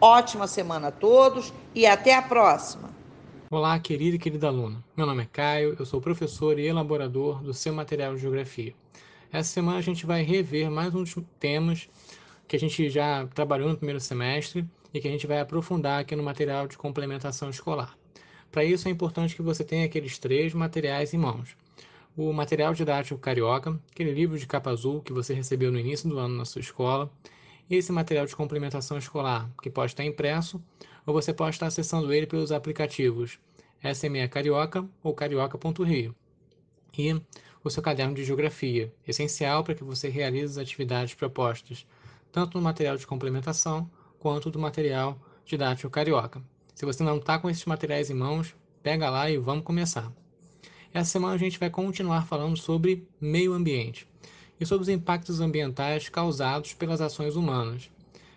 Ótima semana a todos e até a próxima. Olá, querida e querida aluna. Meu nome é Caio, eu sou professor e elaborador do seu material de geografia. Essa semana a gente vai rever mais uns temas que a gente já trabalhou no primeiro semestre e que a gente vai aprofundar aqui no material de complementação escolar. Para isso é importante que você tenha aqueles três materiais em mãos o material didático carioca, aquele livro de capa azul que você recebeu no início do ano na sua escola, e esse material de complementação escolar, que pode estar impresso, ou você pode estar acessando ele pelos aplicativos SME Carioca ou carioca.rio. E o seu caderno de geografia, essencial para que você realize as atividades propostas, tanto no material de complementação quanto do material didático carioca. Se você não está com esses materiais em mãos, pega lá e vamos começar. Essa semana a gente vai continuar falando sobre meio ambiente e sobre os impactos ambientais causados pelas ações humanas.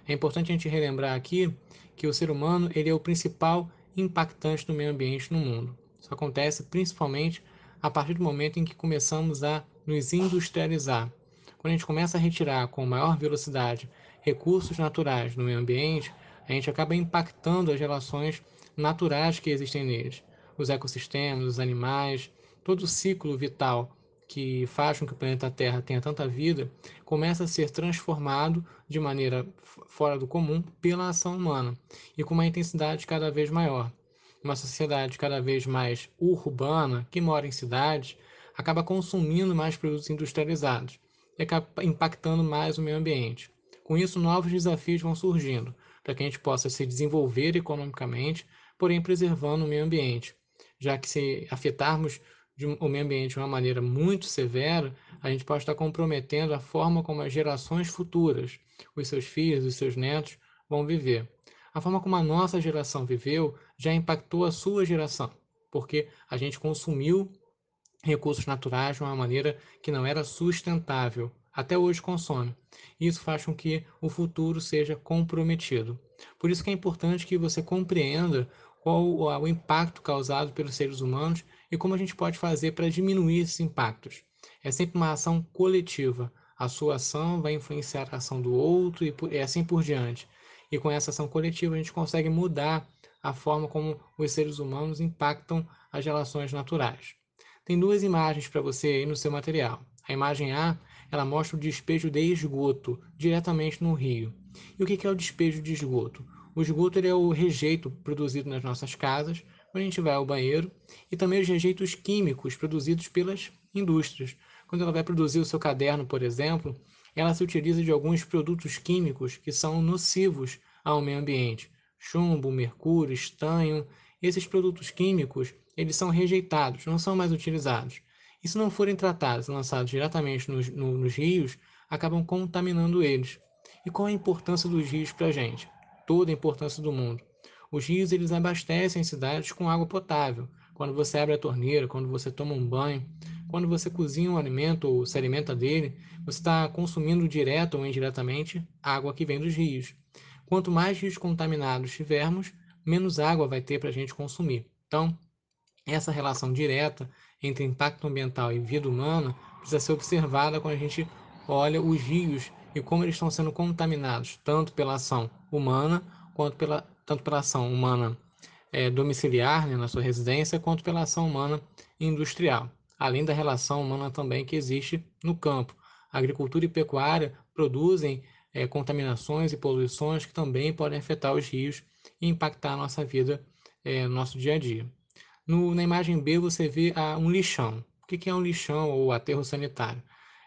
É importante a gente relembrar aqui que o ser humano ele é o principal impactante do meio ambiente no mundo. Isso acontece principalmente a partir do momento em que começamos a nos industrializar. Quando a gente começa a retirar com maior velocidade recursos naturais do meio ambiente, a gente acaba impactando as relações naturais que existem neles, os ecossistemas, os animais, todo o ciclo vital que faz com que o planeta Terra tenha tanta vida começa a ser transformado de maneira fora do comum pela ação humana e com uma intensidade cada vez maior. Uma sociedade cada vez mais urbana, que mora em cidades, acaba consumindo mais produtos industrializados e acaba impactando mais o meio ambiente. Com isso, novos desafios vão surgindo para que a gente possa se desenvolver economicamente, porém preservando o meio ambiente, já que se afetarmos de o meio ambiente de uma maneira muito severa, a gente pode estar comprometendo a forma como as gerações futuras, os seus filhos, os seus netos, vão viver. A forma como a nossa geração viveu já impactou a sua geração, porque a gente consumiu recursos naturais de uma maneira que não era sustentável. Até hoje consome. Isso faz com que o futuro seja comprometido. Por isso que é importante que você compreenda qual o impacto causado pelos seres humanos e como a gente pode fazer para diminuir esses impactos. É sempre uma ação coletiva. A sua ação vai influenciar a ação do outro e assim por diante. E com essa ação coletiva a gente consegue mudar a forma como os seres humanos impactam as relações naturais. Tem duas imagens para você aí no seu material. A imagem A, ela mostra o despejo de esgoto diretamente no rio. E o que é o despejo de esgoto? O esgoto é o rejeito produzido nas nossas casas quando a gente vai ao banheiro e também os rejeitos químicos produzidos pelas indústrias. Quando ela vai produzir o seu caderno, por exemplo, ela se utiliza de alguns produtos químicos que são nocivos ao meio ambiente. Chumbo, mercúrio, estanho, esses produtos químicos, eles são rejeitados, não são mais utilizados. E se não forem tratados e lançados diretamente nos, no, nos rios, acabam contaminando eles. E qual a importância dos rios para a gente? Toda a importância do mundo. Os rios eles abastecem cidades com água potável. Quando você abre a torneira, quando você toma um banho, quando você cozinha um alimento ou se alimenta dele, você está consumindo direto ou indiretamente água que vem dos rios. Quanto mais rios contaminados tivermos, menos água vai ter para a gente consumir. Então, essa relação direta entre impacto ambiental e vida humana precisa ser observada quando a gente olha os rios e como eles estão sendo contaminados, tanto pela ação humana, quanto pela, tanto pela ação humana é, domiciliar, né, na sua residência, quanto pela ação humana industrial, além da relação humana também que existe no campo. A agricultura e pecuária produzem é, contaminações e poluições que também podem afetar os rios e impactar a nossa vida, é, no nosso dia a dia. No, na imagem B você vê um lixão. O que, que é um lixão ou aterro sanitário?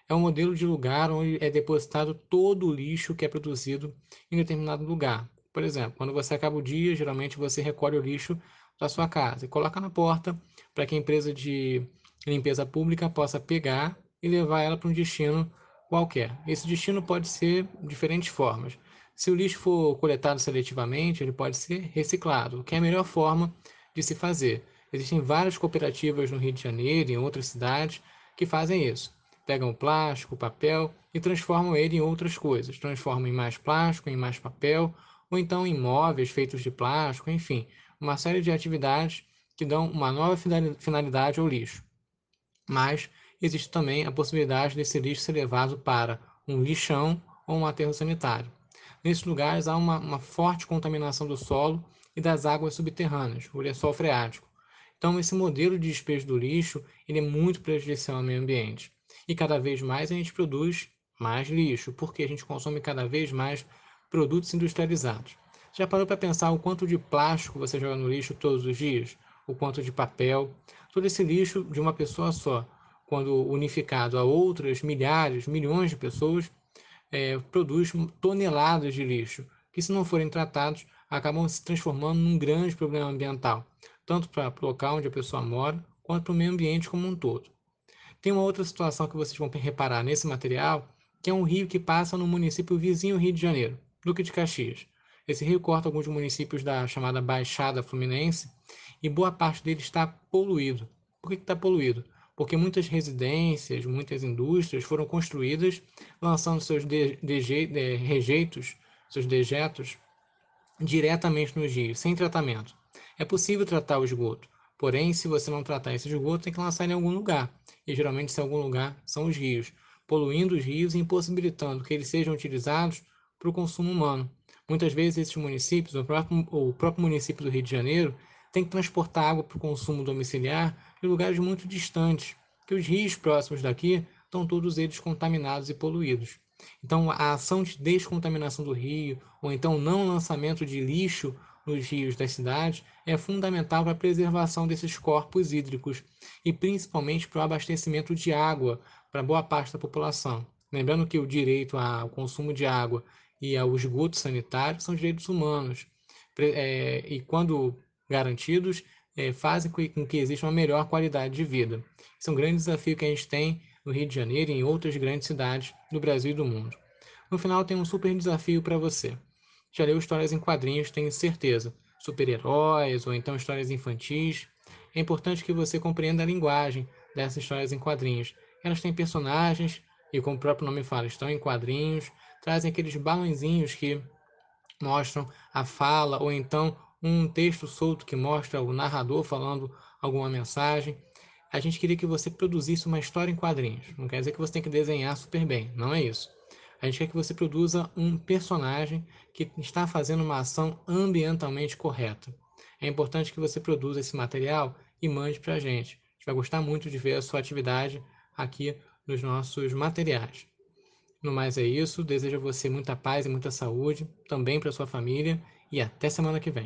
É um modelo de lugar onde é depositado todo o lixo que é produzido em determinado lugar. Por exemplo, quando você acaba o dia, geralmente você recolhe o lixo da sua casa e coloca na porta para que a empresa de limpeza pública possa pegar e levar ela para um destino qualquer. Esse destino pode ser de diferentes formas. Se o lixo for coletado seletivamente, ele pode ser reciclado, que é a melhor forma de se fazer. Existem várias cooperativas no Rio de Janeiro e em outras cidades que fazem isso. Pegam o plástico, o papel e transformam ele em outras coisas. Transformam em mais plástico, em mais papel, ou então em móveis feitos de plástico, enfim, uma série de atividades que dão uma nova finalidade ao lixo. Mas existe também a possibilidade desse lixo ser levado para um lixão ou um aterro sanitário. Nesses lugares há uma, uma forte contaminação do solo e das águas subterrâneas, o lençol freático. Então, esse modelo de despejo do lixo ele é muito prejudicial ao meio ambiente. E cada vez mais a gente produz mais lixo, porque a gente consome cada vez mais produtos industrializados. Já parou para pensar o quanto de plástico você joga no lixo todos os dias? O quanto de papel? Todo esse lixo de uma pessoa só, quando unificado a outras milhares, milhões de pessoas, é, produz toneladas de lixo, que se não forem tratados, acabam se transformando num grande problema ambiental, tanto para o local onde a pessoa mora, quanto para o meio ambiente como um todo. Tem uma outra situação que vocês vão reparar nesse material, que é um rio que passa no município vizinho Rio de Janeiro. Duque de Caxias. Esse rio corta alguns municípios da chamada Baixada Fluminense e boa parte dele está poluído. Por que está poluído? Porque muitas residências, muitas indústrias foram construídas lançando seus de, de, de, rejeitos, seus dejetos, diretamente nos rios, sem tratamento. É possível tratar o esgoto, porém, se você não tratar esse esgoto, tem que lançar em algum lugar. E geralmente, se algum lugar, são os rios, poluindo os rios e impossibilitando que eles sejam utilizados para o consumo humano. Muitas vezes esses municípios, o próprio, o próprio município do Rio de Janeiro, tem que transportar água para o consumo domiciliar em lugares muito distantes, que os rios próximos daqui estão todos eles contaminados e poluídos. Então, a ação de descontaminação do rio, ou então não lançamento de lixo nos rios das cidades, é fundamental para a preservação desses corpos hídricos e principalmente para o abastecimento de água para boa parte da população. Lembrando que o direito ao consumo de água e ao esgoto sanitário são direitos humanos. É, e quando garantidos, é, fazem com que exista uma melhor qualidade de vida. Esse é um grande desafio que a gente tem no Rio de Janeiro e em outras grandes cidades do Brasil e do mundo. No final, tem um super desafio para você. Já leu histórias em quadrinhos, tenho certeza. Super-heróis ou então histórias infantis. É importante que você compreenda a linguagem dessas histórias em quadrinhos. Elas têm personagens, e como o próprio nome fala, estão em quadrinhos, trazem aqueles balãozinhos que mostram a fala, ou então um texto solto que mostra o narrador falando alguma mensagem. A gente queria que você produzisse uma história em quadrinhos. Não quer dizer que você tem que desenhar super bem, não é isso. A gente quer que você produza um personagem que está fazendo uma ação ambientalmente correta. É importante que você produza esse material e mande para a gente. A gente vai gostar muito de ver a sua atividade aqui nos nossos materiais. No mais é isso, desejo a você muita paz e muita saúde, também para sua família, e até semana que vem.